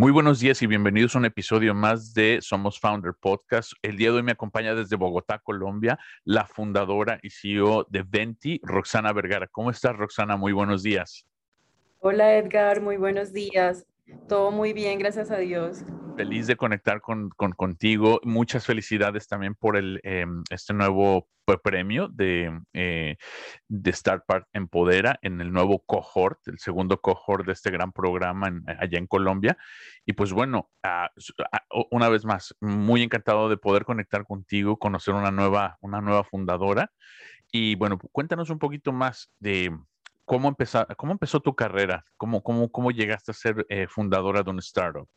Muy buenos días y bienvenidos a un episodio más de Somos Founder Podcast. El día de hoy me acompaña desde Bogotá, Colombia, la fundadora y CEO de Venti, Roxana Vergara. ¿Cómo estás, Roxana? Muy buenos días. Hola, Edgar. Muy buenos días. Todo muy bien, gracias a Dios. Feliz de conectar con, contigo. Muchas felicidades también por el, em, este nuevo premio de, eh, de Empodera en el nuevo cohort, el segundo cohort de este gran programa allá en Colombia. Y pues bueno, ah, ah, una vez más, muy encantado de poder conectar contigo, conocer una nueva, una nueva fundadora. Y bueno, cuéntanos un poquito más de cómo, empezó, cómo empezó tu carrera, cómo, cómo, cómo llegaste a ser eh, fundadora de un startup.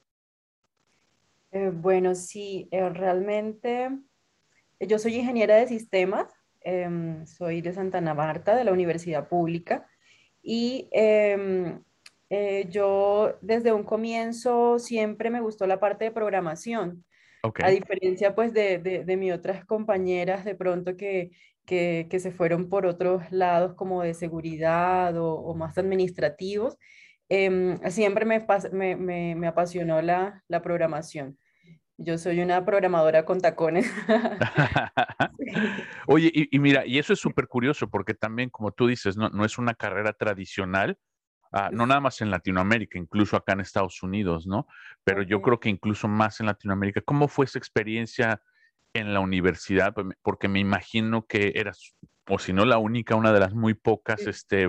Eh, bueno, sí, realmente yo soy ingeniera de sistemas, em, soy de Santa Ana Marta, de la Universidad Pública, y em, eh, yo desde un comienzo siempre me gustó la parte de programación. A diferencia pues de, de, mis otras compañeras de pronto que, que, que, se fueron por otros lados como de seguridad o, o más administrativos, em, siempre me, me, me, apasionó la, la programación. Yo soy una programadora con tacones. Oye, y, mira, y eso es súper curioso porque también, como tú dices, no, no es una carrera tradicional, ah, no nada más en Latinoamérica, incluso acá en Estados Unidos, ¿no? Pero yo creo que incluso más en Latinoamérica. ¿Cómo fue esa experiencia en la universidad? Pues, porque me imagino que eras, o si no la única, una de las muy pocas este,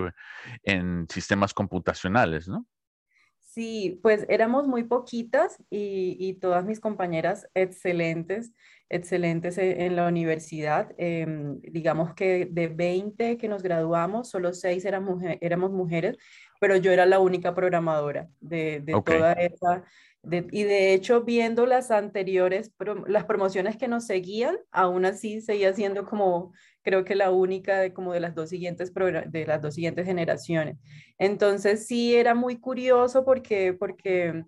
en sistemas computacionales, ¿no? Sí, pues éramos muy poquitas y, todas mis compañeras excelentes, excelentes e, en la universidad. Em, digamos que de 20 que nos graduamos, solo 6 éramos, éramos mujeres, pero yo era la única programadora de, toda esa. Y de hecho, viendo las anteriores, las promociones que nos seguían, aún así seguía siendo como creo que la única de como de las dos siguientes, de las dos siguientes generaciones. Entonces sí era muy curioso porque, porque,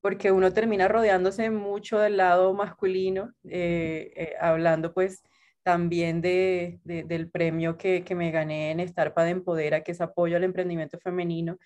porque uno termina rodeándose mucho del lado masculino, eh, eh, hablando pues también de, del premio que, que, me gané en Estarpa de Empodera, que es apoyo al emprendimiento femenino,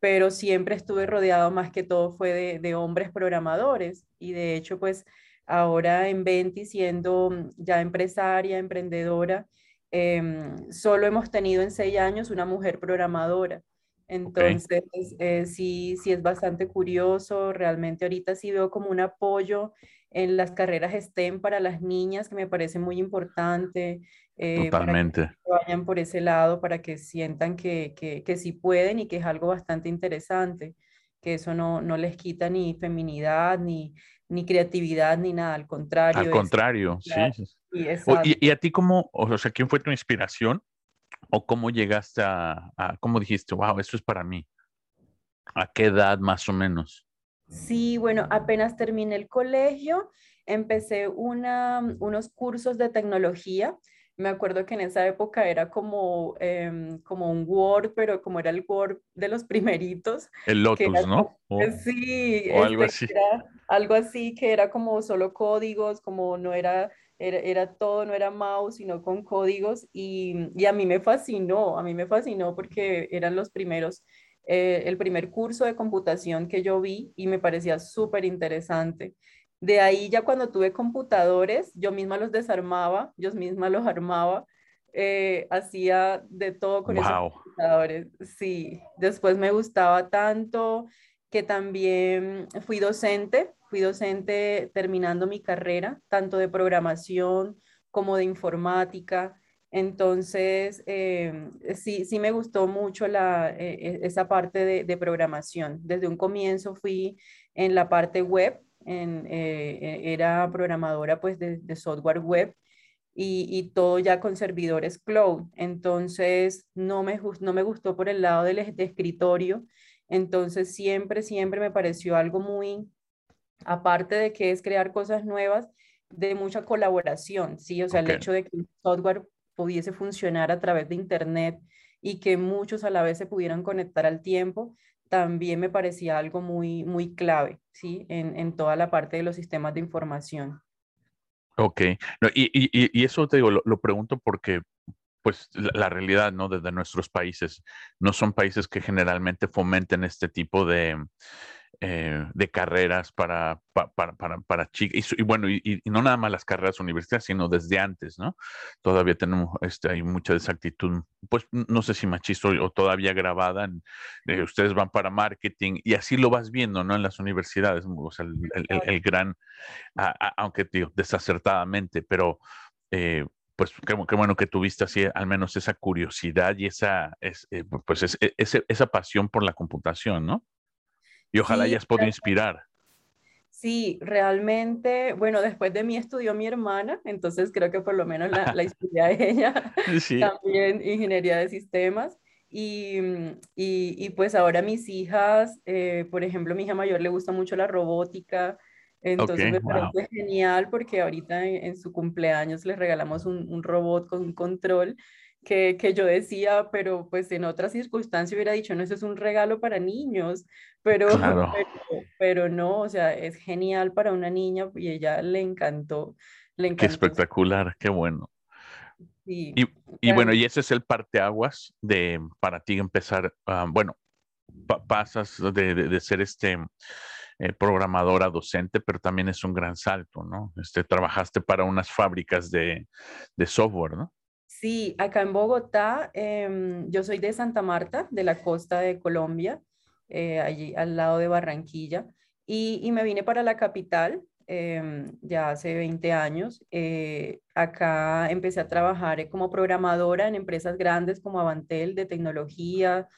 pero siempre estuve rodeado más que todo fue de, de hombres programadores y de hecho pues ahora en Venti siendo ya empresaria, emprendedora, Em, solo hemos tenido en seis años una mujer programadora. Entonces, eh, sí, sí es bastante curioso. Realmente ahorita sí veo como un apoyo en las carreras STEM para las niñas, que me parece muy importante. Eh, Totalmente. Para que vayan por ese lado, para que sientan que, que, que, sí pueden y que es algo bastante interesante, que eso no, no les quita ni feminidad, ni, ni creatividad, ni nada, al contrario. Al contrario, sí. Y, a ti cómo, o sea, quién fue tu inspiración? ¿O cómo llegaste a, cómo dijiste, wow, esto es para mí? ¿A qué edad más o menos? Sí, bueno, apenas terminé el colegio, empecé una, unos cursos de tecnología. Me acuerdo que en esa época era como, em, como un Word, pero como era el Word de los primeritos. El Lotus, ¿no? sí, o algo este, así. algo así, que era como solo códigos, como no era era, todo, no era mouse, sino con códigos y, y, a mí me fascinó, a mí me fascinó porque eran los primeros, eh, el primer curso de computación que yo vi y me parecía súper interesante. De ahí ya cuando tuve computadores, yo misma los desarmaba, yo misma los armaba, eh, hacía de todo con esos computadores. Sí, después me gustaba tanto que también fui docente Fui docente terminando mi carrera, tanto de programación como de informática. Entonces, eh, sí, sí me gustó mucho la, eh, e, esa parte de, programación. Desde un comienzo fui en la parte web, en, eh, era programadora pues de, software web y, y, todo ya con servidores cloud. Entonces, no me, no me gustó por el lado del de escritorio Entonces, siempre, siempre me pareció algo muy, aparte de que es crear cosas nuevas, de mucha colaboración, ¿sí? O sea, el hecho de que un software pudiese funcionar a través de Internet y que muchos a la vez se pudieran conectar al tiempo, también me parecía algo muy, muy clave, ¿sí? En, en toda la parte de los sistemas de información. Ok, y, y, y, eso te digo, lo, pregunto porque pues la, realidad, ¿no? Desde nuestros países, no son países que generalmente fomenten este tipo de, eh, de carreras para, para, para, para chicas. Y, bueno, y, no nada más las carreras universitarias, sino desde antes, ¿no? Todavía tenemos, este, hay mucha desactitud, pues no sé si machista o, todavía grabada. En, ustedes van para marketing y así lo vas viendo, ¿no? En las universidades, o sea, el, gran, aunque digo, desacertadamente, pero... Eh, pues qué, bueno que tuviste así al menos esa curiosidad y esa, es, eh, pues e, esa pasión por la computación, ¿no? Y ojalá hayas podido inspirar. Sí, realmente, bueno, después de mí estudió mi hermana, entonces creo que por lo menos la, la inspiré a ella, también ingeniería de sistemas. Y, y, y pues ahora mis hijas, eh, por ejemplo, mi hija mayor le gusta mucho la robótica, entonces me parece genial porque ahorita en, su cumpleaños les regalamos un, un robot con un control que, que, yo decía, pero pues en otras circunstancias hubiera dicho, no, eso es un regalo para niños, pero, pero, no, o sea, es genial para una niña y ella le encantó. Le encantó. Qué espectacular, qué bueno. Sí, y, y bueno, y ese es el parteaguas de para ti empezar, ah, bueno, pasas de, de, ser este eh, programadora docente, pero también es un gran salto, ¿no? Este, trabajaste para unas fábricas de, de software, ¿no? Sí, acá en Bogotá, em, yo soy de Santa Marta, de la costa de Colombia, eh, allí al lado de Barranquilla, y, me vine para la capital em, ya hace 20 años. Eh, acá empecé a trabajar eh, como programadora en empresas grandes como Avantel de tecnología,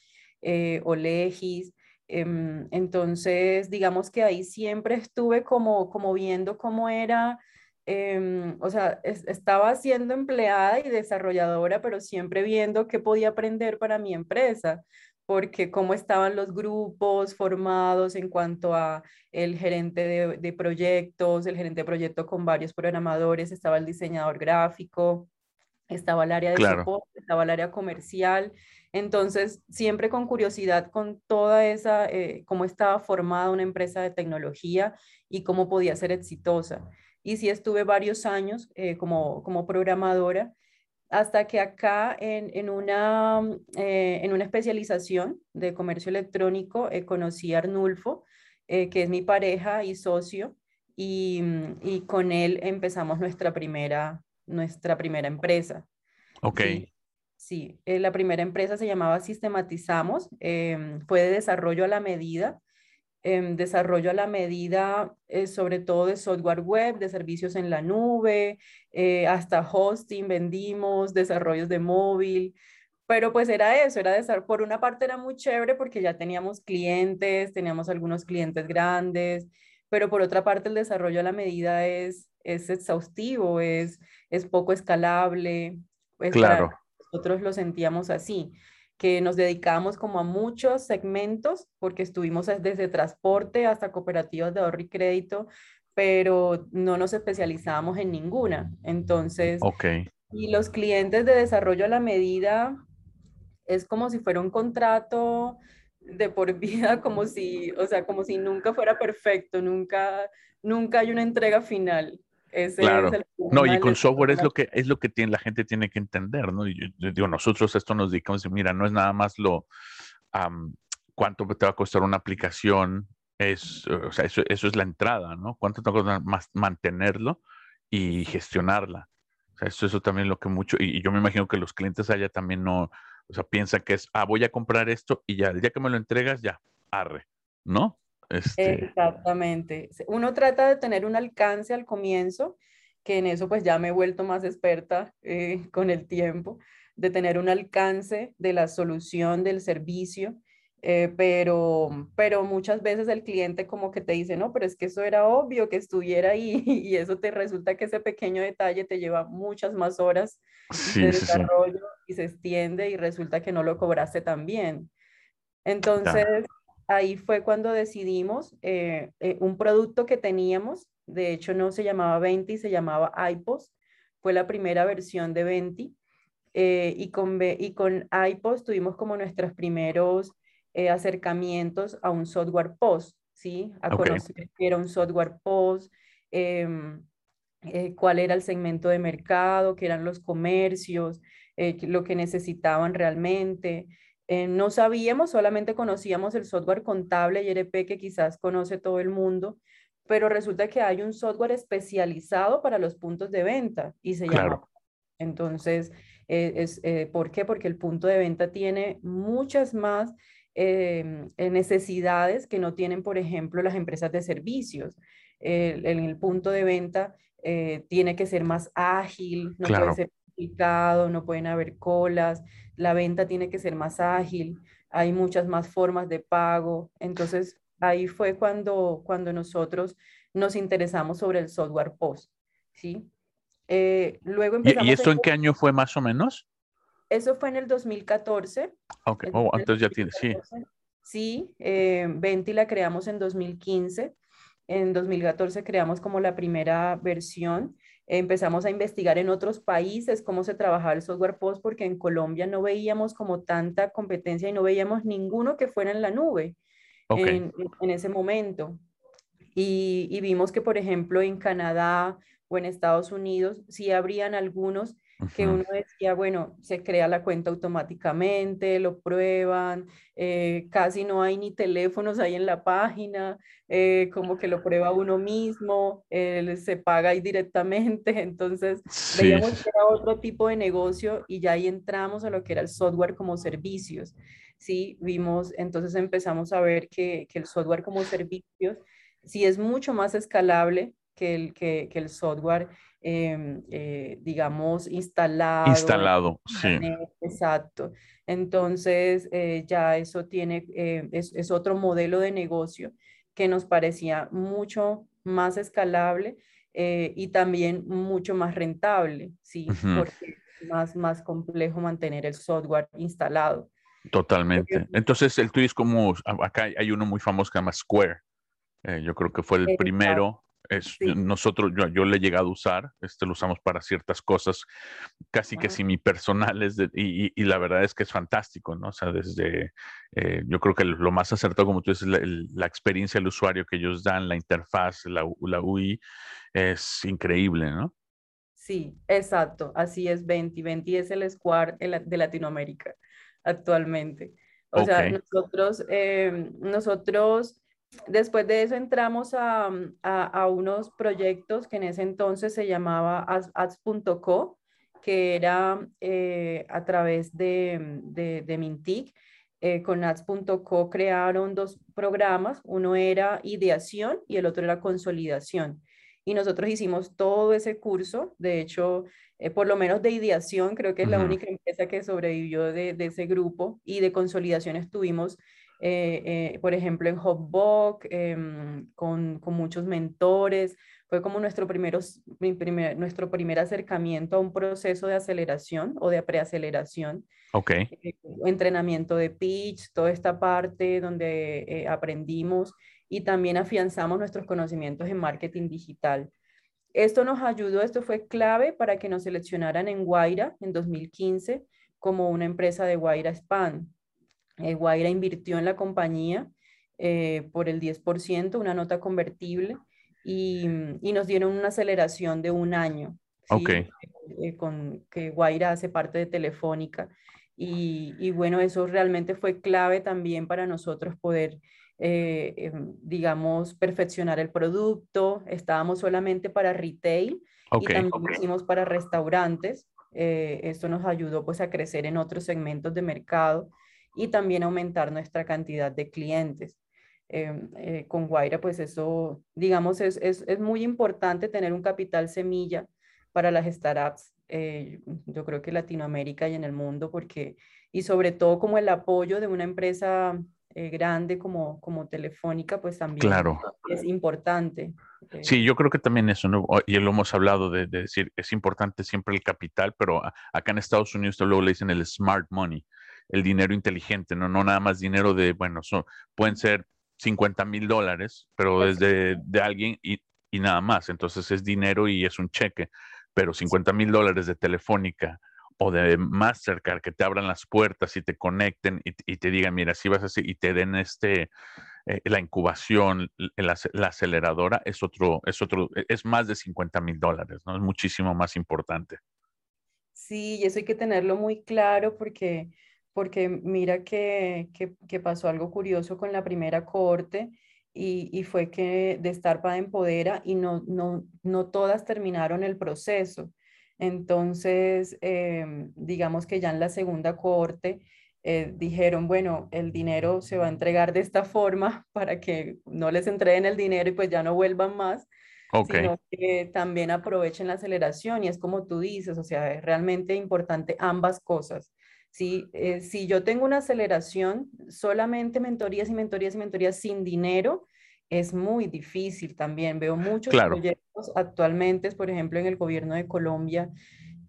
Olegis. Em, entonces, digamos que ahí siempre estuve como, como viendo cómo era Em, o sea, estaba siendo empleada y desarrolladora, pero siempre viendo qué podía aprender para mi empresa, porque cómo estaban los grupos formados en cuanto a el gerente de, proyectos, el gerente de proyecto con varios programadores, estaba el diseñador gráfico, estaba el área de soporte, estaba el área comercial. Entonces, siempre con curiosidad con toda esa, eh, cómo estaba formada una empresa de tecnología y cómo podía ser exitosa y sí estuve varios años eh, como, como programadora hasta que acá en, en una, eh, en una especialización de comercio electrónico eh, conocí a Arnulfo, que es mi pareja y socio, y, y, con él empezamos nuestra primera, nuestra primera empresa. Ok. Sí, sí la primera empresa se llamaba Sistematizamos, fue de desarrollo a la medida desarrollo a la medida, eh, sobre todo de software web, de servicios en la nube, eh, hasta hosting vendimos, desarrollos de móvil, pero pues era eso, era de, por una parte era muy chévere porque ya teníamos clientes, teníamos algunos clientes grandes, pero por otra parte el desarrollo a la medida es, es exhaustivo, es, es poco escalable. Pues claro. nosotros lo sentíamos así que nos dedicamos como a muchos segmentos, porque estuvimos desde transporte hasta cooperativas de ahorro y crédito, pero no nos especializábamos en ninguna. Entonces, okay. y los clientes de desarrollo a la medida es como si fuera un contrato de por vida, como si, o sea, como si nunca fuera perfecto, nunca, nunca hay una entrega final claro. no, y con software es lo que es lo que tiene, la gente tiene que entender, ¿no? Y yo, digo, nosotros esto nos dedicamos, mira, no es nada más lo cuánto te va a costar una aplicación, es, o sea, eso, eso es la entrada, ¿no? ¿Cuánto te va a costar mantenerlo y gestionarla? O sea, eso, eso también es lo que mucho, y, yo me imagino que los clientes allá también no, o sea, piensan que es, ah, voy a comprar esto y ya, el día que me lo entregas, ya, arre, ¿no? Este Exactamente. Uno trata de tener un alcance al comienzo, que en eso pues ya me he vuelto más experta eh, con el tiempo, de tener un alcance de la solución del servicio, eh, pero, pero muchas veces el cliente como que te dice, no, pero es que eso era obvio que estuviera ahí y eso te resulta que ese pequeño detalle te lleva muchas más horas de desarrollo y se extiende y resulta que no lo cobraste tan bien. Entonces, ahí fue cuando decidimos eh, eh, un producto que teníamos, de hecho no se llamaba Venti, se llamaba iPos, fue la primera versión de Venti, eh, y, con, y con iPos tuvimos como nuestros primeros acercamientos a un software post, ¿sí? A conocer qué era un software post, em, cuál era el segmento de mercado, qué eran los comercios, lo que necesitaban realmente. Eh, no sabíamos, solamente conocíamos el software contable ERP que quizás conoce todo el mundo, pero resulta que hay un software especializado para los puntos de venta y se llama. Entonces, eh, es, eh, ¿por qué? Porque el punto de venta tiene muchas más necesidades que no tienen, por ejemplo, las empresas de servicios. en el punto de venta tiene que ser más ágil, no puede ser no pueden haber colas, la venta tiene que ser más ágil, hay muchas más formas de pago. Entonces, ahí fue cuando, cuando nosotros nos interesamos sobre el software POS, ¿sí? Eh, luego empezamos ¿Y, esto en qué año fue más o menos? Eso fue en el 2014. Ok, oh, entonces ya tiene, sí. Sí, eh, Venti la creamos en 2015. En 2014 creamos como la primera versión empezamos a investigar en otros países cómo se trabajaba el software POS, porque en Colombia no veíamos como tanta competencia y no veíamos ninguno que fuera en la nube en, ese momento. Y, y, vimos que, por ejemplo, en Canadá o en Estados Unidos sí habrían algunos que uno decía, bueno, se crea la cuenta automáticamente, lo prueban, eh, casi no hay ni teléfonos ahí en la página, eh, como que lo prueba uno mismo, se paga ahí directamente, entonces veíamos que era otro tipo de negocio y ya ahí entramos a lo que era el software como servicios, ¿sí? Vimos, entonces empezamos a ver que, que el software como servicios sí es mucho más escalable que el, que, que el software Em, eh, digamos, instalado. Instalado, sí. Exacto. Entonces, eh, ya eso tiene, eh, es, otro modelo de negocio que nos parecía mucho más escalable y también mucho más rentable, ¿sí? Porque es más, más complejo mantener el software instalado. Totalmente. Entonces, el tuyo es como, acá hay uno muy famoso que se llama Square. yo creo que fue el primero es, Nosotros, yo, yo le he llegado a usar, este, lo usamos para ciertas cosas casi que semi personales y, y, la verdad es que es fantástico, ¿no? O sea, desde, eh, yo creo que lo más acertado, como tú dices, la, la, experiencia del usuario que ellos dan, la interfaz, la, la UI, es increíble, ¿no? Sí, exacto, así es 20. 20 es el Square de Latinoamérica actualmente. O sea, nosotros, eh, nosotros Después de eso entramos a, mm, a, unos proyectos que en ese entonces se llamaba ads.co, que era eh, a través de, mm, de, de Mintic. Eh, con ads.co crearon dos programas, uno era ideación y el otro era consolidación. Y nosotros hicimos todo ese curso, de hecho, eh, por lo menos de ideación, creo que es la única empresa que sobrevivió de, de, ese grupo, y de consolidación estuvimos eh, eh, por ejemplo, en Hotbox, em, con, con, muchos mentores. Fue como nuestro, primeros, primer, nuestro primer acercamiento a un proceso de aceleración o de preaceleración. Ok. Eh, entrenamiento de pitch, toda esta parte donde aprendimos y también afianzamos nuestros conocimientos en marketing digital. Esto nos ayudó, esto fue clave para que nos seleccionaran en Guaira en 2015 como una empresa de Guaira Span. Eh, Guaira invirtió en la compañía eh, por el 10%, una nota convertible, y, y, nos dieron una aceleración de un año. Eh, con que Guaira hace parte de Telefónica. Y, y, bueno, eso realmente fue clave también para nosotros poder, em, digamos, perfeccionar el producto. Estábamos solamente para retail y también hicimos para restaurantes. esto nos ayudó pues a crecer en otros segmentos de mercado y también aumentar nuestra cantidad de clientes. Em, eh, con Guaira, pues eso, digamos, es, es, es, muy importante tener un capital semilla para las startups, eh, yo creo que Latinoamérica y en el mundo, porque, y sobre todo como el apoyo de una empresa eh, grande como, como Telefónica, pues también claro. es importante. Sí, yo creo que también eso, ¿no? y lo hemos hablado de, decir, es importante siempre el capital, pero acá en Estados Unidos luego le dicen el smart money, el dinero inteligente, no, no nada más dinero de, bueno, son, pueden ser 50 mil dólares, pero desde de alguien y, y, nada más. Entonces es dinero y es un cheque, pero 50 mil dólares de telefónica o de Mastercard que te abran las puertas y te conecten y, te digan, mira, si vas así y te den este, eh, la incubación, la, la, aceleradora, es otro, es otro, e, es más de 50 mil dólares, ¿no? Es muchísimo más importante. Sí, y eso hay que tenerlo muy claro porque, porque mira que, que, pasó algo curioso con la primera corte y, y, fue que de Starpa Empodera y no, no, no todas terminaron el proceso. Entonces, em, digamos que ya en la segunda corte eh, dijeron, bueno, el dinero se va a entregar de esta forma para que no les entreguen el dinero y pues ya no vuelvan más, sino que también aprovechen la aceleración y es como tú dices, o sea, es realmente importante ambas cosas. Si, eh, si yo tengo una aceleración, solamente mentorías y mentorías y mentorías sin dinero, es muy difícil también. Veo muchos proyectos actualmente, por ejemplo, en el gobierno de Colombia,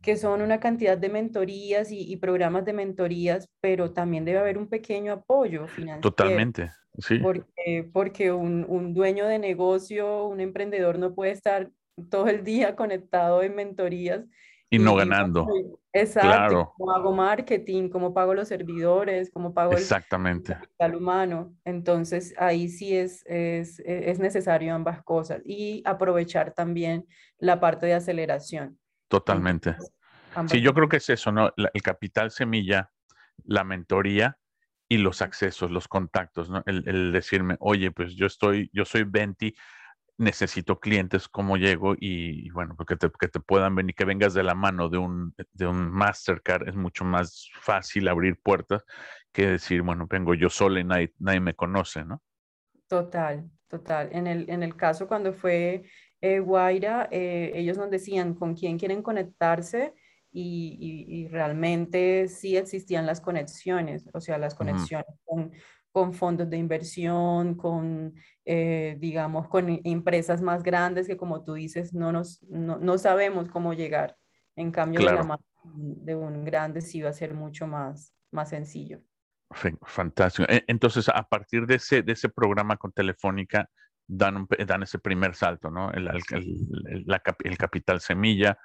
que son una cantidad de mentorías y, programas de mentorías, pero también debe haber un pequeño apoyo financiero. Totalmente, sí. Porque, porque un, un, dueño de negocio, un emprendedor no puede estar todo el día conectado en mentorías y no ganando. Exacto. Cómo hago marketing, cómo pago los servidores, cómo pago Exactamente. el capital humano. Entonces, ahí sí es, es, es necesario ambas cosas y aprovechar también la parte de aceleración. Totalmente. sí, yo creo que es eso, ¿no? el capital semilla, la mentoría y los accesos, los contactos, ¿no? El, el decirme, oye, pues yo estoy, yo soy 20 necesito clientes, cómo llego y, bueno, te, que te puedan venir, que vengas de la mano de un, de un Mastercard, es mucho más fácil abrir puertas que decir, bueno, vengo yo sola y nadie, nadie me conoce, ¿no? Total, total. En el, en el caso cuando fue eh, Guaira, eh, ellos nos decían con quién quieren conectarse y, y, realmente sí existían las conexiones, o sea, las conexiones con con fondos de inversión, con, eh, digamos, con empresas más grandes que como tú dices, no, nos, no, sabemos cómo llegar. En cambio, de la mano de un grande sí va a ser mucho más, más sencillo. Fantástico. E, entonces, a partir de ese, de ese programa con Telefónica, dan, dan ese primer salto, ¿no? El, el, el capital semilla,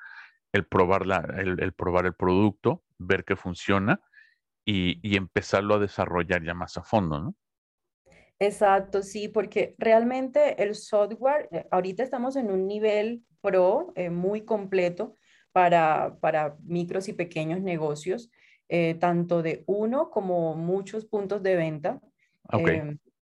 el probar, la, el, probar el producto, ver que funciona y, empezarlo a desarrollar ya más a fondo, ¿no? Exacto, sí, porque realmente el software, eh, ahorita estamos en un nivel pro eh, muy completo para, para micros y pequeños negocios, eh, tanto de uno como muchos puntos de venta.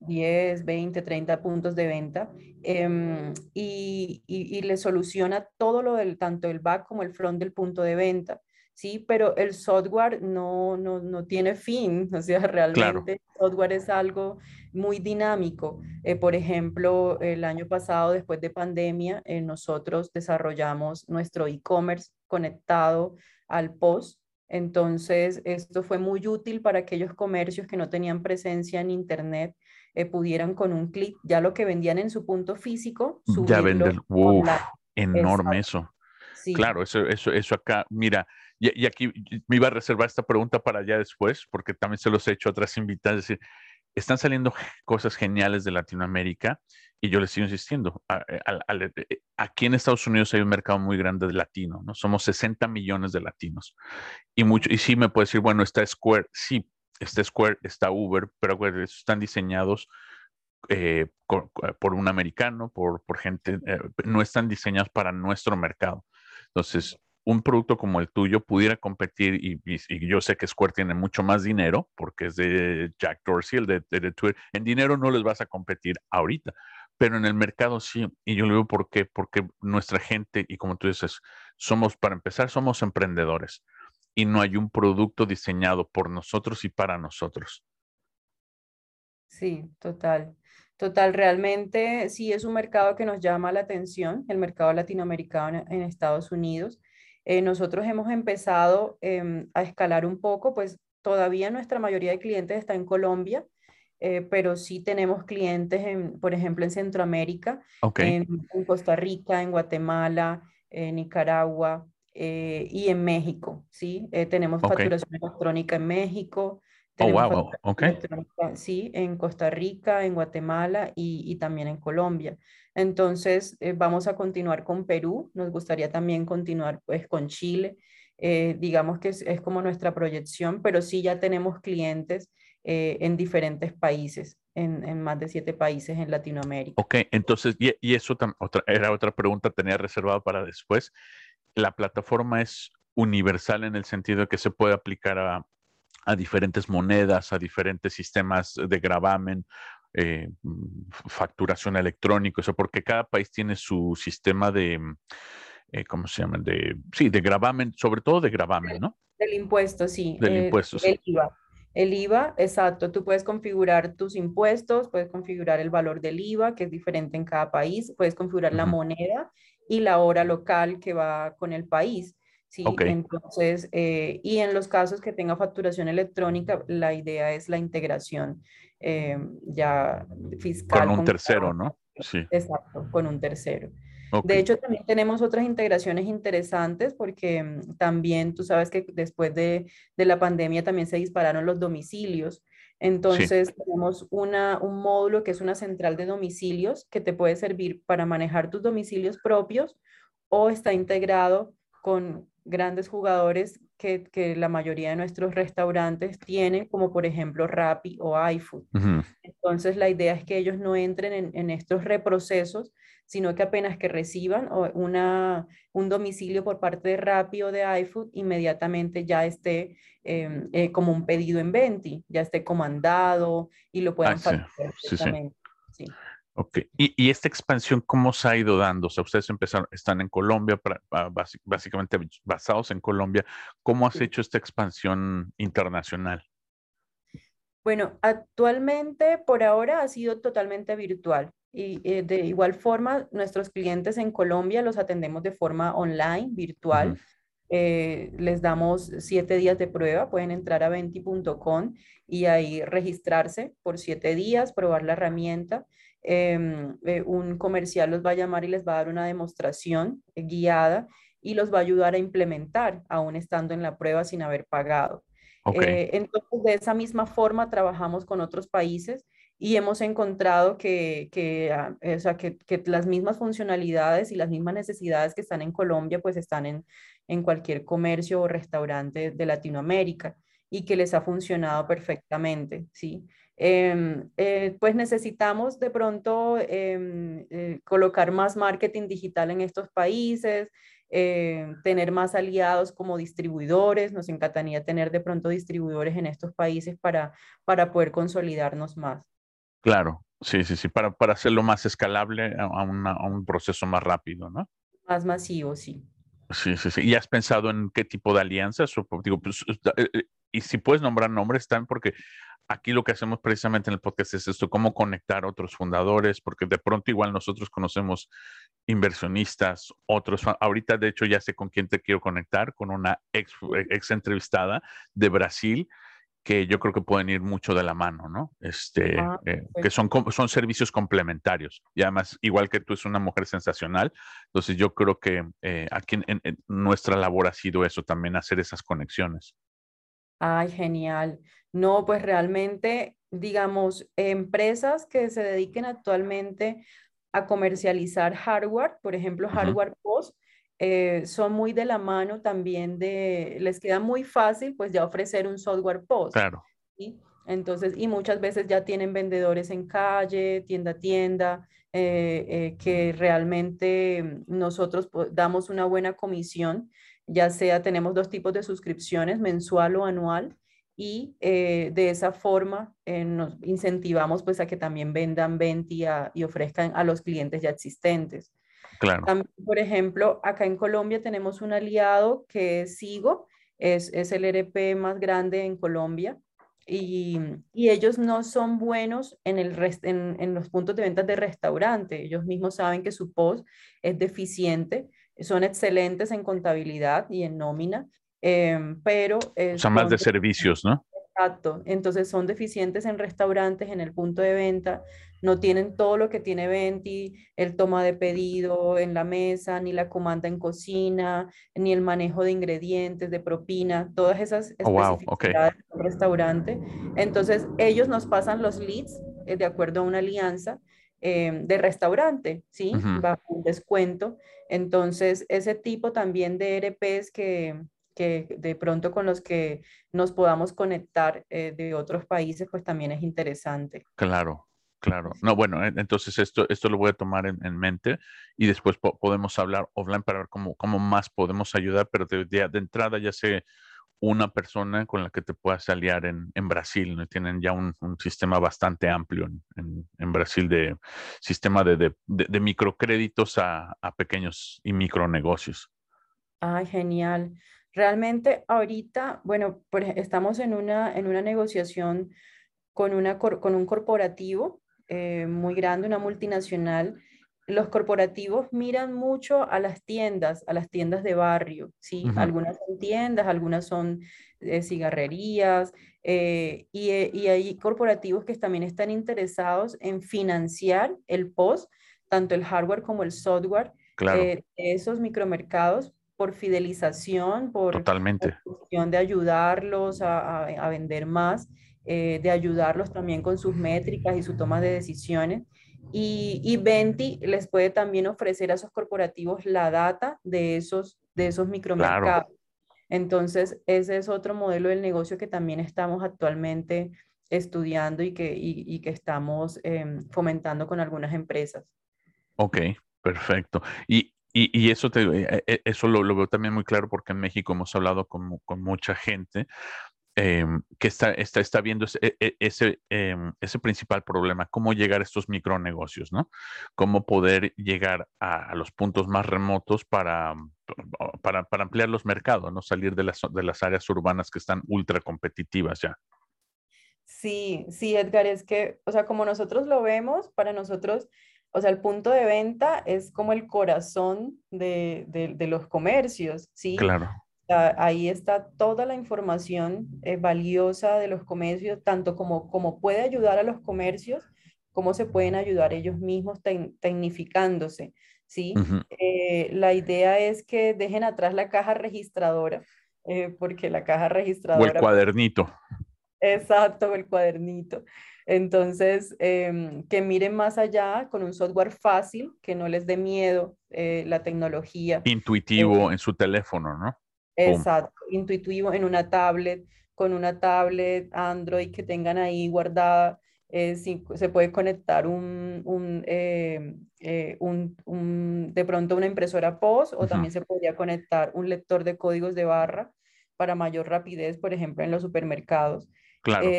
10, 20, 30 puntos de venta em, y, y, y, le soluciona todo lo del, tanto el back como el front del punto de venta. ¿Sí? Pero el software no, no, no tiene fin, o sea, realmente el software es algo muy dinámico. Eh, por ejemplo, el año pasado, después de pandemia, eh, nosotros desarrollamos nuestro e-commerce conectado al post. Entonces, esto fue muy útil para aquellos comercios que no tenían presencia en Internet, eh, pudieran con un clic, ya lo que vendían en su punto físico, ya vender, enorme eso. Claro, eso, eso, eso acá, mira, y, aquí me iba a reservar esta pregunta para ya después, porque también se los he hecho a otras invitadas, es decir, están saliendo cosas geniales de Latinoamérica y yo les sigo insistiendo, eh, eh, aquí en Estados Unidos hay un mercado muy grande de latino, ¿no? Somos 60 millones de latinos. Y, mucho, y sí me puede decir, bueno, está Square, sí, está Square, está Uber, pero están diseñados eh, por, un americano, por, por gente, no están diseñados para nuestro mercado. Entonces, un producto como el tuyo pudiera competir, y, yo sé que Square tiene mucho más dinero, porque es de Jack Dorsey, el de, Twitter, en dinero no les vas a competir ahorita, pero en el mercado sí, y yo le digo por qué, porque nuestra gente, y como tú dices, somos, para empezar, somos emprendedores, y no hay un producto diseñado por nosotros y para nosotros. Sí, total. Total, realmente sí es un mercado que nos llama la atención, el mercado latinoamericano en Estados Unidos. Eh, nosotros hemos empezado em, a escalar un poco, pues todavía nuestra mayoría de clientes está en Colombia, eh, pero sí tenemos clientes, en, por ejemplo, en Centroamérica, en, Costa Rica, en Guatemala, en Nicaragua eh, y en México, ¿sí? tenemos facturación electrónica en México, oh, wow, ok. Sí, en Costa Rica, en Guatemala y, también en Colombia. Entonces, eh, vamos a continuar con Perú, nos gustaría también continuar pues con Chile. Eh, digamos que es, como nuestra proyección, pero sí ya tenemos clientes eh, en diferentes países, en, más de siete países en Latinoamérica. Ok, entonces, y, y eso otra, era otra pregunta, tenía reservado para después. La plataforma es universal en el sentido de que se puede aplicar a, a diferentes monedas, a diferentes sistemas de gravamen, eh, facturación electrónica, o sea, porque cada país tiene su sistema de, eh, ¿cómo se llama? De, sí, de gravamen, sobre todo de gravamen, ¿no? Del impuesto, sí. Del eh, impuesto, El IVA. El IVA, exacto. Tú puedes configurar tus impuestos, puedes configurar el valor del IVA, que es diferente en cada país, puedes configurar la moneda y la hora local que va con el país. ¿Sí? Entonces, eh, y en los casos que tenga facturación electrónica, la idea es la integración eh, ya fiscal. Con un tercero, ¿no? Sí. Exacto, con un tercero. De hecho, también tenemos otras integraciones interesantes porque mm, también tú sabes que después de, de la pandemia también se dispararon los domicilios. Entonces, tenemos una, un módulo que es una central de domicilios que te puede servir para manejar tus domicilios propios o está integrado con grandes jugadores que, que, la mayoría de nuestros restaurantes tienen, como por ejemplo Rappi o iFood. Entonces, la idea es que ellos no entren en, en, estos reprocesos, sino que apenas que reciban una, un domicilio por parte de Rappi o de iFood, inmediatamente ya esté em, eh, como un pedido en Venti, ya esté comandado y lo puedan ah, sí. sí. Ok, ¿Y, esta expansión cómo se ha ido dando? O sea, ustedes empezaron, están en Colombia, básicamente basados en Colombia. ¿Cómo has hecho esta expansión internacional? Bueno, actualmente por ahora ha sido totalmente virtual y eh, de igual forma nuestros clientes en Colombia los atendemos de forma online, virtual. Eh, les damos siete días de prueba, pueden entrar a venti.com y ahí registrarse por siete días, probar la herramienta Em, eh, un comercial los va a llamar y les va a dar una demostración eh, guiada y los va a ayudar a implementar, aún estando en la prueba sin haber pagado. Eh, entonces, de esa misma forma, trabajamos con otros países y hemos encontrado que, que, ah, o sea, que, que, las mismas funcionalidades y las mismas necesidades que están en Colombia, pues están en, en cualquier comercio o restaurante de Latinoamérica y que les ha funcionado perfectamente, ¿sí? Em, eh, pues necesitamos de pronto em, eh, colocar más marketing digital en estos países, eh, tener más aliados como distribuidores. Nos encantaría tener de pronto distribuidores en estos países para, para poder consolidarnos más. Claro, sí, sí, sí, para, para hacerlo más escalable a, a un proceso más rápido, ¿no? Más masivo, sí. Sí, sí, sí. ¿Y has pensado en qué tipo de alianzas? O, digo, pues, y si puedes nombrar nombres, están porque aquí lo que hacemos precisamente en el podcast es esto, cómo conectar otros fundadores, porque de pronto igual nosotros conocemos inversionistas, otros, ahorita de hecho ya sé con quién te quiero conectar, con una ex, ex entrevistada de Brasil, que yo creo que pueden ir mucho de la mano, ¿no? Este, ah, eh, que son, son servicios complementarios. Y además, igual que tú, es una mujer sensacional. Entonces, yo creo que eh, aquí en, nuestra labor ha sido eso, también hacer esas conexiones. Ay, genial. No, pues realmente, digamos, empresas que se dediquen actualmente a comercializar hardware, por ejemplo, hardware post, eh, son muy de la mano también de, les queda muy fácil pues ya ofrecer un software post. Claro. Entonces, y muchas veces ya tienen vendedores en calle, tienda a tienda, eh, eh, que realmente nosotros damos una buena comisión ya sea tenemos dos tipos de suscripciones, mensual o anual, y eh, de esa forma eh, nos incentivamos pues a que también vendan Venti y ofrezcan a los clientes ya existentes. Claro. por ejemplo, acá en Colombia tenemos un aliado que es Sigo, es, es el RP más grande en Colombia, y, y, ellos no son buenos en, el en, en, los puntos de ventas de restaurante. Ellos mismos saben que su post es deficiente son excelentes en contabilidad y en nómina, em, pero... son más de servicios, ¿no? Exacto. Entonces son deficientes en restaurantes, en el punto de venta, no tienen todo lo que tiene Venti, el toma de pedido en la mesa, ni la comanda en cocina, ni el manejo de ingredientes, de propina, todas esas Oh, wow, especificidades del restaurante. Entonces, ellos nos pasan los leads eh, de acuerdo a una alianza eh, de restaurante, ¿sí? Ujú. Bajo un descuento. Entonces, ese tipo también de ERPs que, que de pronto con los que nos podamos conectar eh, de otros países, pues también es interesante. Claro, claro. No, bueno, en- entonces esto, esto lo voy a tomar en, en mente y después po- podemos hablar offline para ver cómo, cómo más podemos ayudar, pero de, de- de entrada ya sé una persona con la que te puedas aliar en, en Brasil, ¿no? Tienen ya un, sistema bastante amplio en, en- Brasil de sistema de, de- de- microcréditos a, a pequeños y micronegocios. Ay, genial. Realmente ahorita, bueno, por estamos en una, en una negociación con, una, con un corporativo eh, muy grande, una multinacional. Los corporativos miran mucho a las tiendas, a las tiendas de barrio, ¿sí? Algunas son tiendas, algunas son eh, cigarrerías, eh, y, eh, y hay corporativos que también están interesados en financiar el post, tanto el hardware como el software Claro, eh, de esos micromercados por fidelización, por, totalmente. por cuestión de ayudarlos a, a- a vender más, de ayudarlos también con sus métricas y su toma de decisiones. Y, y Venti les puede también ofrecer a esos corporativos la data de esos, de esos micromercados. Entonces, ese es otro modelo del negocio que también estamos actualmente estudiando y que, y, y que estamos em, fomentando con algunas empresas. Ok, perfecto. Y, y, y eso, te, eh, eh, eso lo, lo veo también muy claro porque en México hemos hablado con, con mucha gente em, que está, está, está viendo ese, e- e- ese, em, ese principal problema, cómo llegar a estos micronegocios, ¿no? Cómo poder llegar a, a los puntos más remotos para, para, para ampliar los mercados, ¿no? Salir de las, de las áreas urbanas que están ultra competitivas ya. Sí, sí, Edgar, es que, o sea, como nosotros lo vemos, para nosotros, o sea, el punto de venta es como el corazón de, de- de los comercios, ¿sí? Claro, ahí está toda la información eh, valiosa de los comercios, tanto como, como puede ayudar a los comercios, como se pueden ayudar ellos mismos tec- tecnificándose, ¿sí? Eh, la idea es que dejen atrás la caja registradora, eh, porque la caja O el registradora... cuadernito. Exacto, el cuadernito. Entonces, em, que miren más allá con un software fácil, que no les dé miedo la tecnología. Intuitivo en su teléfono, ¿no? Exacto, intuitivo en una tablet, con una tablet Android que tengan ahí guardada. eh, si se puede conectar un, un, eh, eh, un- un- de pronto una impresora POS o también se podría conectar un lector de códigos de barra para mayor rapidez, por ejemplo, en los supermercados. Claro,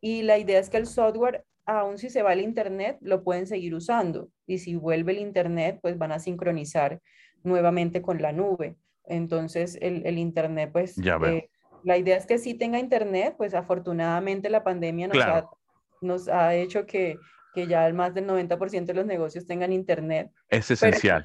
y la idea es que el software, aun si se va el internet, lo pueden seguir usando. Y si vuelve el internet, pues van a sincronizar nuevamente con la nube. Entonces, el, el internet, pues, Ya eh, la idea es que sí tenga internet, pues afortunadamente la pandemia nos, Claro. ha, nos ha hecho que, que ya más del 90% de los negocios tengan internet. es esencial.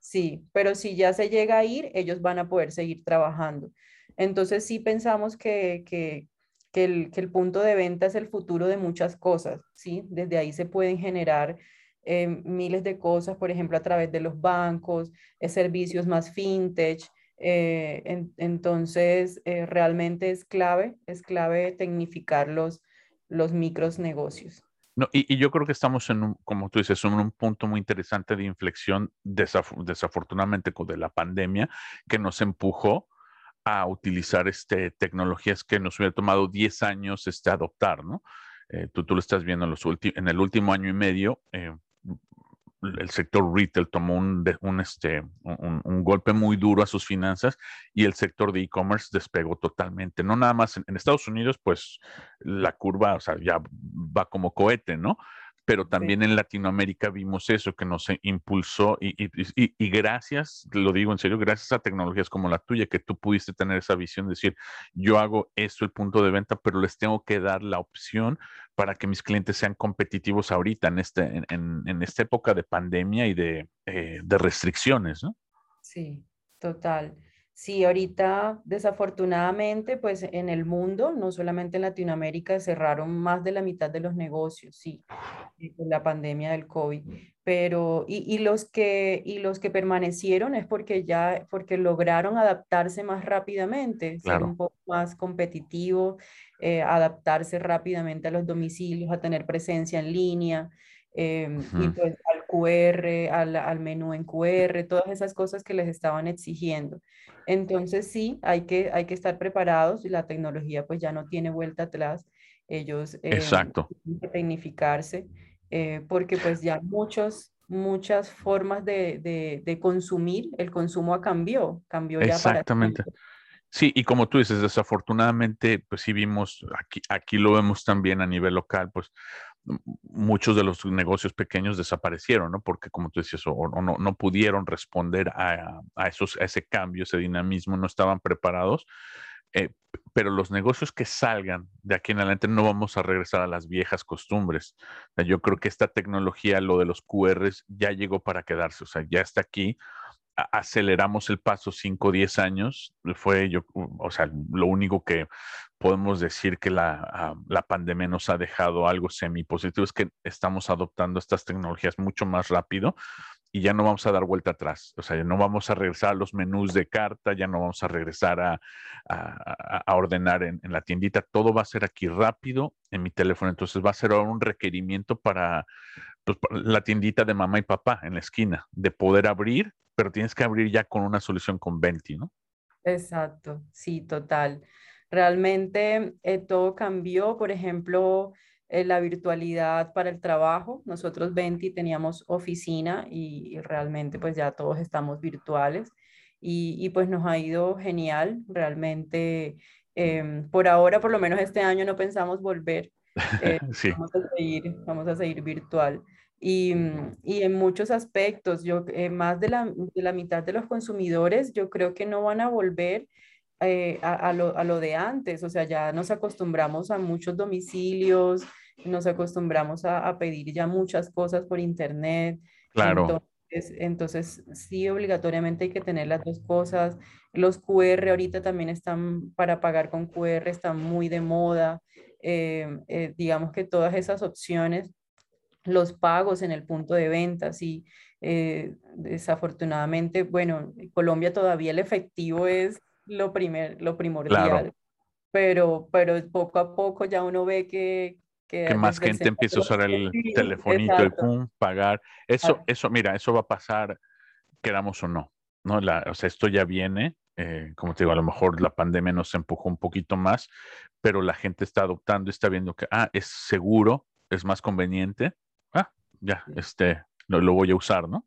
sí, pero si ya se llega a ir, ellos van a poder seguir trabajando. Entonces sí pensamos que, que, que el, que el punto de venta es el futuro de muchas cosas, ¿sí? Desde ahí se pueden generar eh, miles de cosas, por ejemplo, a través de los bancos, eh, servicios más fintech. eh, en- entonces, eh, realmente es clave, es clave tecnificar los, los micros negocios. No, y, y yo creo que estamos en un, como tú dices, en un punto muy interesante de inflexión, desaf- desafortunadamente con de la pandemia, que nos empujó a utilizar este, tecnologías que nos hubiera tomado 10 años este, adoptar, ¿no? Eh, tú, tú lo estás viendo en, los en el último año y medio, eh, el sector retail tomó un, un, este, un golpe muy duro a sus finanzas y el sector de e-commerce despegó totalmente. No nada más en, en Estados Unidos, pues la curva, o sea, ya va como cohete, ¿no? Pero también en Latinoamérica vimos eso que nos impulsó y, y, y, y, gracias, lo digo en serio, gracias a tecnologías como la tuya, que tú pudiste tener esa visión de decir, yo hago esto el punto de venta, pero les tengo que dar la opción para que mis clientes sean competitivos ahorita en, este, en, en, en esta época de pandemia y de, eh, de restricciones, ¿no? Sí, total. Sí, ahorita desafortunadamente, pues en el mundo, no solamente en Latinoamérica, cerraron más de la mitad de los negocios, sí, con la pandemia del COVID. Pero, y, y, los que, y los que permanecieron es porque ya, porque lograron adaptarse más rápidamente, ser un poco más competitivo, eh, adaptarse rápidamente a los domicilios, a tener presencia en línea. Em, y pues QR, al, al, menú en QR, todas esas cosas que les estaban exigiendo. Entonces sí, hay que, hay que estar preparados y la tecnología pues ya no tiene vuelta atrás. Ellos eh, Exacto. tienen que tecnificarse eh, porque pues ya muchos, muchas formas de, de, de, consumir, el consumo cambió, cambió ya Exactamente. Sí, y como tú dices, desafortunadamente, pues sí vimos, aquí, aquí lo vemos también a nivel local, pues muchos de los negocios pequeños desaparecieron, ¿no? Porque como tú decías, o, no, no, pudieron responder a, a, esos, a ese cambio, ese dinamismo, no estaban preparados. Eh, pero los negocios que salgan de aquí en adelante no vamos a regresar a las viejas costumbres. yo creo que esta tecnología, lo de los QRs, ya llegó para quedarse, o sea, ya está aquí aceleramos el paso 5 o 10 años. Fue yo, o sea, lo único que podemos decir que la, ah, la pandemia nos ha dejado algo semi positivo es que estamos adoptando estas tecnologías mucho más rápido y ya no vamos a dar vuelta atrás. O sea, ya no vamos a regresar a los menús de carta, ya no vamos a regresar a, a, a ordenar en, en, la tiendita. Todo va a ser aquí rápido en mi teléfono. Entonces va a ser un requerimiento para, pues, para la tiendita de mamá y papá en la esquina, de poder abrir pero tienes que abrir ya con una solución con Venti, ¿no? Exacto, sí, total. Realmente eh, todo cambió, por ejemplo, eh, la virtualidad para el trabajo. Nosotros Venti teníamos oficina y, realmente pues ya todos estamos virtuales y, y, pues nos ha ido genial. Realmente em, por ahora, por lo menos este año no pensamos volver. Eh, sí. vamos, a seguir, vamos a seguir virtual. Y, mm, y, en muchos aspectos, yo, eh, más de la, de la, mitad de los consumidores, yo creo que no van a volver eh, a, a, lo, a, lo, de antes. O sea, ya nos acostumbramos a muchos domicilios, nos acostumbramos a, a pedir ya muchas cosas por internet. Claro. Entonces, entonces, sí, obligatoriamente hay que tener las dos cosas. Los QR ahorita también están para pagar con QR, están muy de moda. Eh, digamos que todas esas opciones los pagos en el punto de venta, sí. Eh, desafortunadamente, bueno, en Colombia todavía el efectivo es lo, primer, lo primordial, pero, pero poco a poco ya uno ve que... Que, más gente empieza a usar el telefonito, el pum, pagar. Eso, eso, mira, eso va a pasar, queramos o no. ¿no? La, o sea, esto ya viene, eh, como te digo, a lo mejor la pandemia nos empujó un poquito más, pero la gente está adoptando, está viendo que, ah, es seguro, es más conveniente, ya, este, lo, lo voy a usar, ¿no?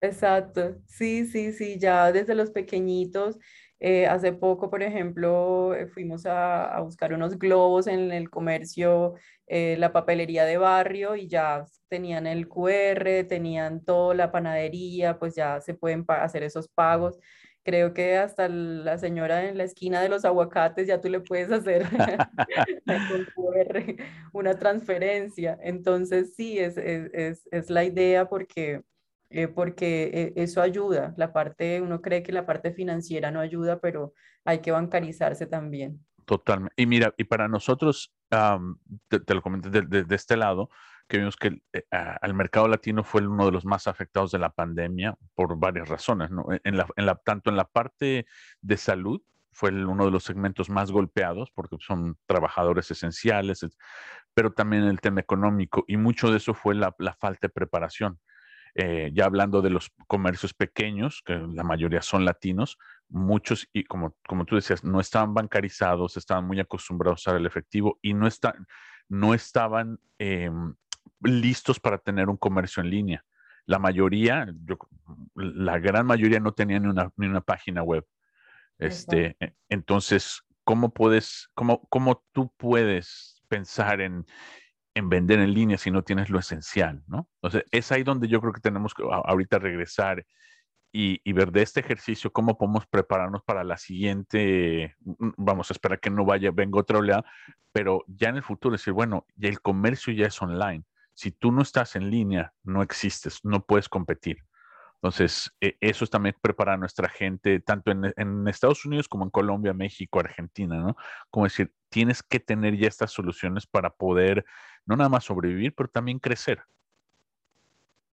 Exacto, sí, sí, sí, ya desde los pequeñitos. Eh, hace poco, por ejemplo, eh, fuimos a, a, buscar unos globos en el comercio, eh, la papelería de barrio y ya tenían el QR, tenían toda la panadería, pues ya se pueden hacer esos pagos creo que hasta la señora en la esquina de los aguacates ya tú le puedes hacer una transferencia. Entonces, sí, es, es, es la idea porque, eh, porque eh, eso ayuda. La parte, uno cree que la parte financiera no ayuda, pero hay que bancarizarse también. Totalmente. Y mira, y para nosotros, te, lo comenté de, de, este lado, que vimos que eh, al mercado latino fue uno de los más afectados de la pandemia por varias razones, ¿no? En la, en la, tanto en la parte de salud, fue uno de los segmentos más golpeados porque son trabajadores esenciales, pero también el tema económico y mucho de eso fue la, la falta de preparación. Eh, ya hablando de los comercios pequeños, que la mayoría son latinos, muchos, y como, como tú decías, no estaban bancarizados, estaban muy acostumbrados a usar el efectivo y no, está, no estaban eh, listos para tener un comercio en línea. La mayoría, yo, la gran mayoría no tenía ni una, ni una página web. Este, e, entonces, ¿cómo puedes, cómo, cómo tú puedes pensar en, en vender en línea si no tienes lo esencial, ¿no? Entonces, es ahí donde yo creo que tenemos que ahorita regresar y, ver de este ejercicio cómo podemos prepararnos para la siguiente, mm, vamos a esperar que no vaya, venga otra oleada, pero ya en el futuro decir, bueno, ya el comercio ya es online si tú no estás en línea, no existes, no puedes competir. Entonces, e, eso es también preparar a nuestra gente, tanto en, Estados Unidos como en Colombia, México, Argentina, ¿no? Como decir, tienes que tener ya estas soluciones para poder no nada más sobrevivir, pero también crecer.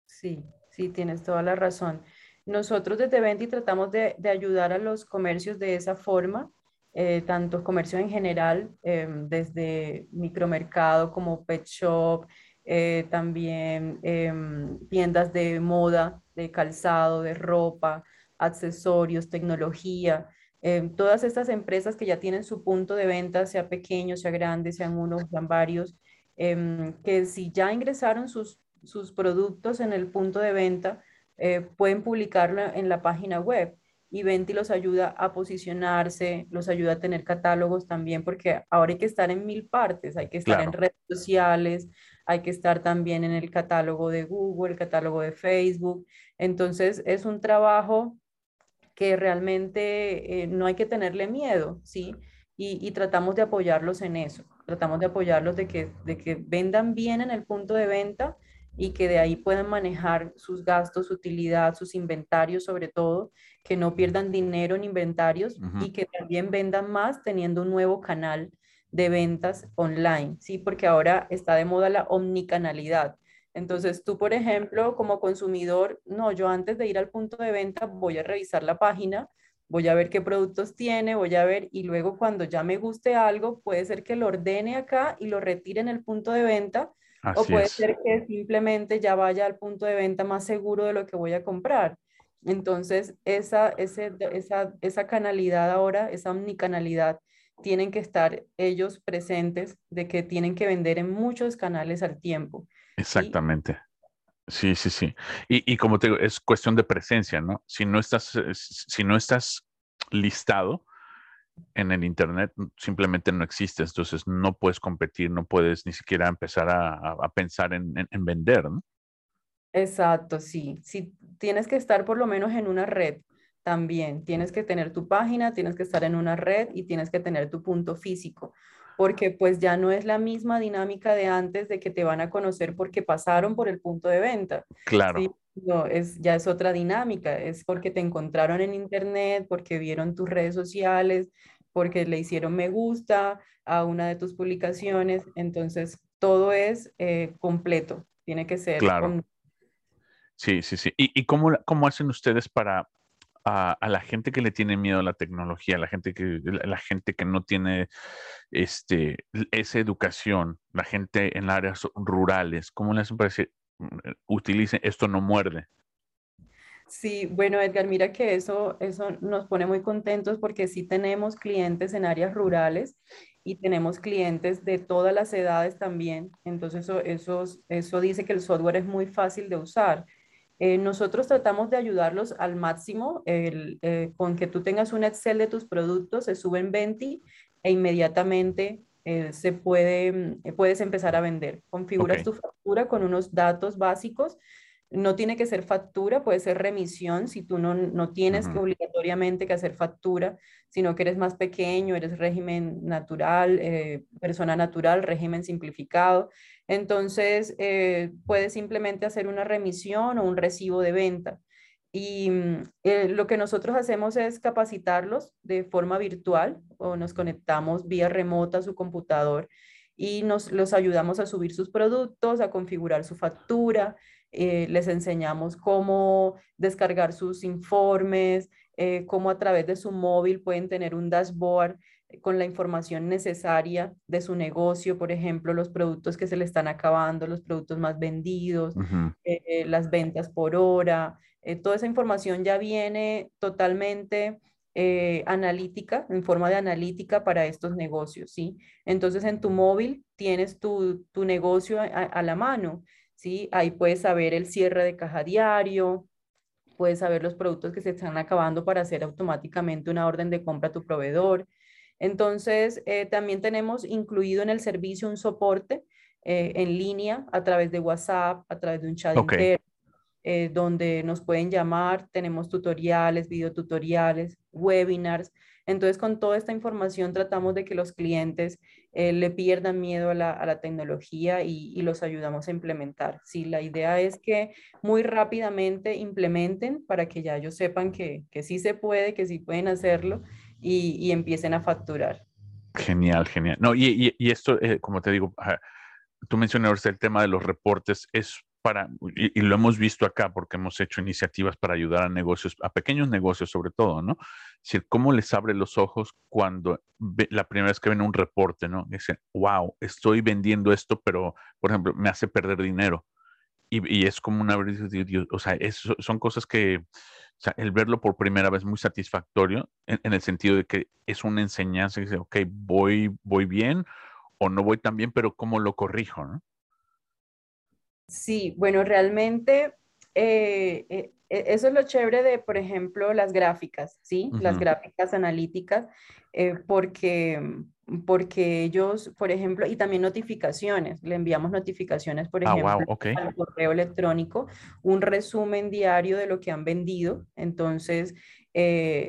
Sí, sí, tienes toda la razón. Nosotros desde Venti tratamos de, ayudar a los comercios de esa forma, eh, tanto comercios en general, em, desde micromercado como pet shop, eh, también em, tiendas de moda, de calzado, de ropa, accesorios, tecnología. Em, todas estas empresas que ya tienen su punto de venta, sea pequeño, sea grande, sean uno, sean varios, que si ya ingresaron sus, sus productos en el punto de venta, eh, pueden publicarlo en la página web y Venti los ayuda a posicionarse, los ayuda a tener catálogos también, porque ahora hay que estar en mil partes, hay que estar en redes sociales, hay que estar también en el catálogo de Google, el catálogo de Facebook. Entonces es un trabajo que realmente eh, no hay que tenerle miedo, ¿sí? Y, y, tratamos de apoyarlos en eso, tratamos de apoyarlos de que, de que vendan bien en el punto de venta y que de ahí puedan manejar sus gastos, su utilidad, sus inventarios sobre todo, que no pierdan dinero en inventarios y que también vendan más teniendo un nuevo canal de ventas online, ¿sí? Porque ahora está de moda la omnicanalidad. Entonces, tú, por ejemplo, como consumidor, no, yo antes de ir al punto de venta voy a revisar la página, voy a ver qué productos tiene, voy a ver y luego cuando ya me guste algo, puede ser que lo ordene acá y lo retire en el punto de venta o puede ser que simplemente ya vaya al punto de venta más seguro de lo que voy a comprar. Entonces, esa, ese, esa, esa canalidad ahora, esa omnicanalidad, tienen que estar ellos presentes de que tienen que vender en muchos canales al tiempo. Exactamente. Sí, sí, sí. Y, y, como te digo, es cuestión de presencia, ¿no? Si no estás, si no estás listado, en el Internet simplemente no existe, entonces no puedes competir, no puedes ni siquiera empezar a, pensar en, vender, ¿no? Exacto, sí. Sí, tienes que estar por lo menos en una red también. Tienes que tener tu página, tienes que estar en una red y tienes que tener tu punto físico, porque pues ya no es la misma dinámica de antes de que te van a conocer porque pasaron por el punto de venta. Claro. No, es, ya es otra dinámica, es porque te encontraron en internet, porque vieron tus redes sociales, porque le hicieron me gusta a una de tus publicaciones, entonces todo es eh, completo, tiene que ser. Claro. Sí, sí, sí. ¿Y, cómo, cómo, hacen ustedes para a, la gente que le tiene miedo a la tecnología, a la gente que, la gente que no tiene este, esa educación, la gente en áreas rurales, cómo le hacen para decir, utilicen, esto no muerde. Sí, bueno, Edgar, mira que eso, eso nos pone muy contentos porque sí tenemos clientes en áreas rurales y tenemos clientes de todas las edades también. Entonces, eso, eso, eso dice que el software es muy fácil de usar. Eh, nosotros tratamos de ayudarlos al máximo eh, con que tú tengas un Excel de tus productos, se sube en Venti e inmediatamente eh, se puede, puedes empezar a vender. Configuras tu factura con unos datos básicos. No tiene que ser factura, puede ser remisión si tú no, no tienes que obligatoriamente que hacer factura, sino que eres más pequeño, eres régimen natural, persona natural, régimen simplificado. Entonces, eh, puedes simplemente hacer una remisión o un recibo de venta. Y mm, eh, lo que nosotros hacemos es capacitarlos de forma virtual o nos conectamos vía remota a su computador y nos los ayudamos a subir sus productos, a configurar su factura, eh, les enseñamos cómo descargar sus informes, eh, cómo a través de su móvil pueden tener un dashboard con la información necesaria de su negocio, por ejemplo, los productos que se le están acabando, los productos más vendidos, las ventas por hora, eh, toda esa información ya viene totalmente eh, analítica, en forma de analítica para estos negocios, ¿sí? Entonces en tu móvil tienes tu, negocio a, la mano, ¿sí? Ahí puedes saber el cierre de caja diario, puedes saber los productos que se están acabando para hacer automáticamente una orden de compra a tu proveedor. Entonces, eh, también tenemos incluido en el servicio un soporte en línea a través de WhatsApp, a través de un chat interno eh, donde nos pueden llamar, tenemos tutoriales, videotutoriales, webinars. Entonces, con toda esta información tratamos de que los clientes eh, le pierdan miedo a la, tecnología y, los ayudamos a implementar. Sí, la idea es que muy rápidamente implementen para que ya ellos sepan que, sí se puede, que sí pueden hacerlo y, empiecen a facturar. Genial, genial. No, y, esto, eh, como te digo, tú mencionaste el tema de los reportes, es para, y, lo hemos visto acá porque hemos hecho iniciativas para ayudar a negocios, a pequeños negocios sobre todo, ¿no? Es decir, cómo les abre los ojos cuando la primera vez que ven un reporte, ¿no? Dicen, wow, estoy vendiendo esto, pero, por ejemplo, me hace perder dinero. Y, es como una, o sea, son cosas que, o sea, el verlo por primera vez muy satisfactorio en, el sentido de que es una enseñanza que dice, ok, voy, voy bien o no voy tan bien, pero ¿cómo lo corrijo? Sí, bueno, realmente eh, eh, e, eso es lo chévere de, por ejemplo, las gráficas, ¿sí? Las gráficas analíticas, eh, porque, porque ellos, por ejemplo, y también notificaciones, le enviamos notificaciones, por ah, ejemplo, al correo electrónico, un resumen diario de lo que han vendido, entonces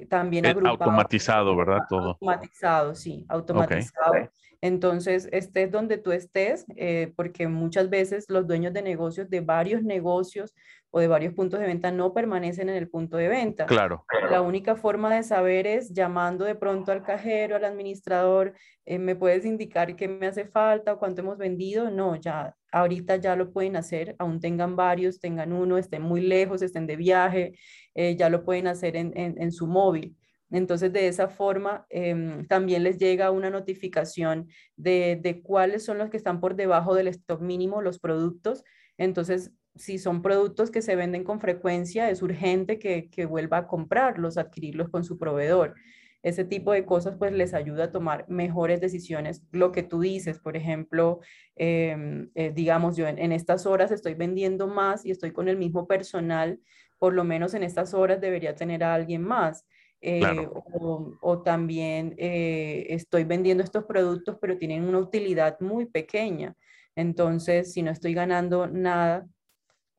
también Automatizado, ¿verdad? Todo. Automatizado, sí, automatizado. Entonces, estés donde tú estés, eh, porque muchas veces los dueños de negocios, de varios negocios o de varios puntos de venta, no permanecen en el punto de venta. Claro. La única forma de saber es llamando de pronto al cajero, al administrador, eh, ¿me puedes indicar qué me hace falta o cuánto hemos vendido? No, ya, ahorita ya lo pueden hacer, aún tengan varios, tengan uno, estén muy lejos, estén de viaje, eh, ya lo pueden hacer en su móvil. Entonces, de esa forma, em, también les llega una notificación de, cuáles son los que están por debajo del stock mínimo, los productos. Entonces, si son productos que se venden con frecuencia, es urgente que, vuelva a comprarlos, adquirirlos con su proveedor. Ese tipo de cosas pues les ayuda a tomar mejores decisiones. Lo que tú dices, por ejemplo, em, eh, digamos, yo en, estas horas estoy vendiendo más y estoy con el mismo personal, por lo menos en estas horas debería tener a alguien más. Eh, o, también eh, estoy vendiendo estos productos, pero tienen una utilidad muy pequeña. Entonces, si no estoy ganando nada,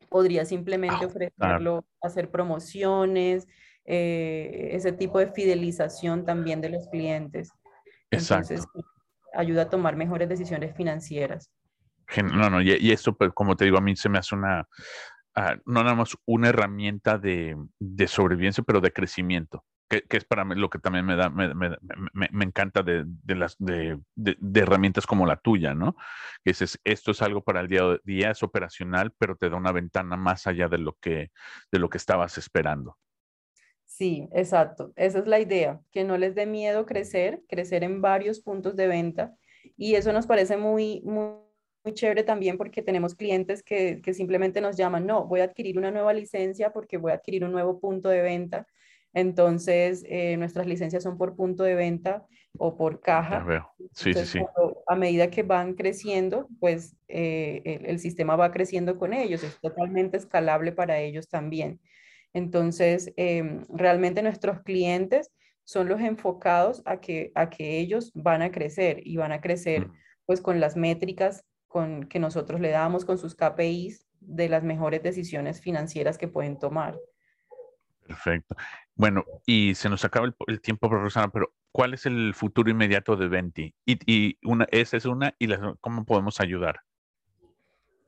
podría simplemente ofrecerlo, hacer promociones, eh, ese tipo de fidelización también de los clientes. Entonces, ayuda a tomar mejores decisiones financieras. No, no, y, esto, pues, como te digo, a mí se me hace una, ah, no nada más una herramienta de, de sobrevivencia, pero de crecimiento que, es para mí lo que también me da, me, me, me, encanta de, de las, de, de, herramientas como la tuya, ¿no? Que dices, esto es algo para el día a día, es operacional, pero te da una ventana más allá de lo que, de lo que estabas esperando. Sí, exacto. Esa es la idea, que no les dé miedo crecer, crecer en varios puntos de venta. Y eso nos parece muy, muy, muy chévere también porque tenemos clientes que, que simplemente nos llaman, no, voy a adquirir una nueva licencia porque voy a adquirir un nuevo punto de venta entonces, eh, nuestras licencias son por punto de venta o por caja. Sí, sí, sí. A medida que van creciendo, pues eh, el, sistema va creciendo con ellos. Es totalmente escalable para ellos también. Entonces, em, realmente nuestros clientes son los enfocados a que, a que ellos van a crecer y van a crecer mm. pues con las métricas con, que nosotros le damos, con sus KPIs de las mejores decisiones financieras que pueden tomar. Perfecto. Bueno, y se nos acaba el, tiempo, Rosana, pero ¿cuál es el futuro inmediato de Venti? Y, una, esa es una, y ¿cómo podemos ayudar?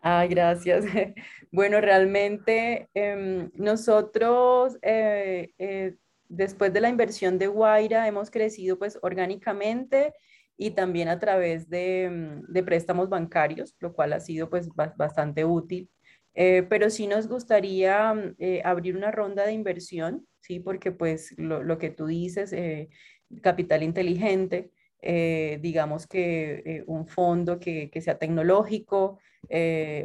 Ay, gracias. Bueno, realmente em, nosotros, eh, eh, después de la inversión de Guaira, hemos crecido pues orgánicamente y también a través de, mm, de préstamos bancarios, lo cual ha sido pues bastante útil. Eh, pero sí nos gustaría mm, eh, abrir una ronda de inversión, ¿sí? Porque pues lo, que tú dices, eh, capital inteligente, digamos que un fondo que, sea tecnológico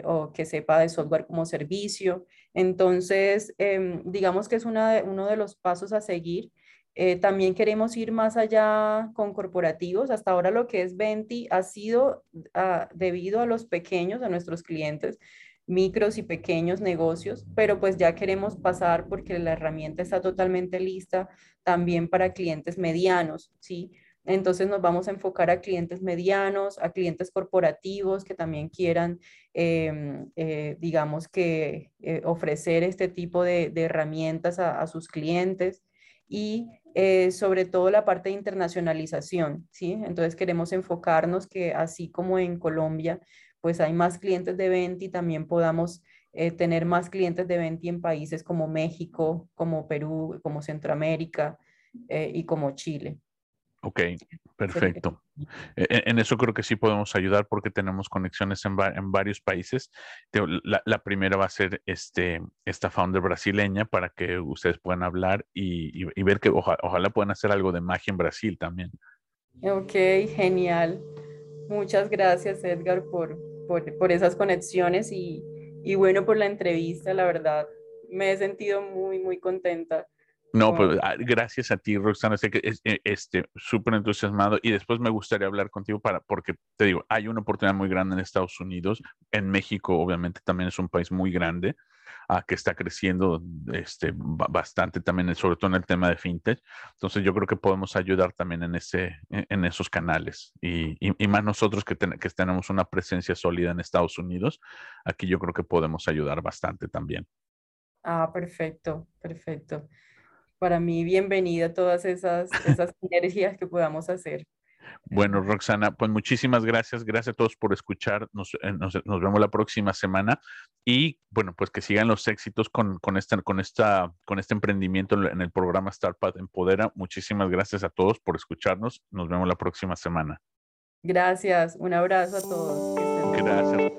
o que sepa de software como servicio. Entonces, em, digamos que es una uno de los pasos a seguir. también queremos ir más allá con corporativos. Hasta ahora lo que es Venti ha sido ah, debido a los pequeños, a nuestros clientes, micros y pequeños negocios, pero pues ya queremos pasar porque la herramienta está totalmente lista también para clientes medianos, ¿sí? Entonces nos vamos a enfocar a clientes medianos, a clientes corporativos que también quieran, em, eh, digamos que, eh, ofrecer este tipo de, herramientas a, sus clientes y eh, sobre todo la parte de internacionalización, ¿sí? Entonces queremos enfocarnos que así como en Colombia, pues hay más clientes de venta y también podamos tener más clientes de venta en países como México, como Perú, como Centroamérica y como Chile. Ok, perfecto. E, e, en, eso creo que sí podemos ayudar porque tenemos conexiones en, varios países. La, primera va a ser este, esta founder brasileña para que ustedes puedan hablar y, ver que ojalá puedan hacer algo de magia en Brasil también. Ok, genial. Muchas gracias Edgar por, por, esas conexiones y, y bueno por la entrevista, la verdad. Me he sentido muy, muy contenta no, pues ah, gracias a ti, Roxana, sé que es, e, este súper entusiasmado y después me gustaría hablar contigo para, porque te digo, hay una oportunidad muy grande en Estados Unidos, en México obviamente también es un país muy grande que está creciendo este, bastante también, sobre todo en el tema de fintech. Entonces yo creo que podemos ayudar también en, ese, en esos canales y, y, más nosotros que, que tenemos una presencia sólida en Estados Unidos, aquí yo creo que podemos ayudar bastante también. Ah, perfecto, perfecto para mí bienvenida todas esas, esas sinergias que podamos hacer. Bueno, Roxana, pues muchísimas gracias. Gracias a todos por escuchar. Nos, eh, nos, vemos la próxima semana. Y bueno, pues que sigan los éxitos con, con, esta, con, esta, con este emprendimiento en el programa Startup Empodera. Muchísimas gracias a todos por escucharnos. Nos vemos la próxima semana. Gracias. Un abrazo a todos. Gracias.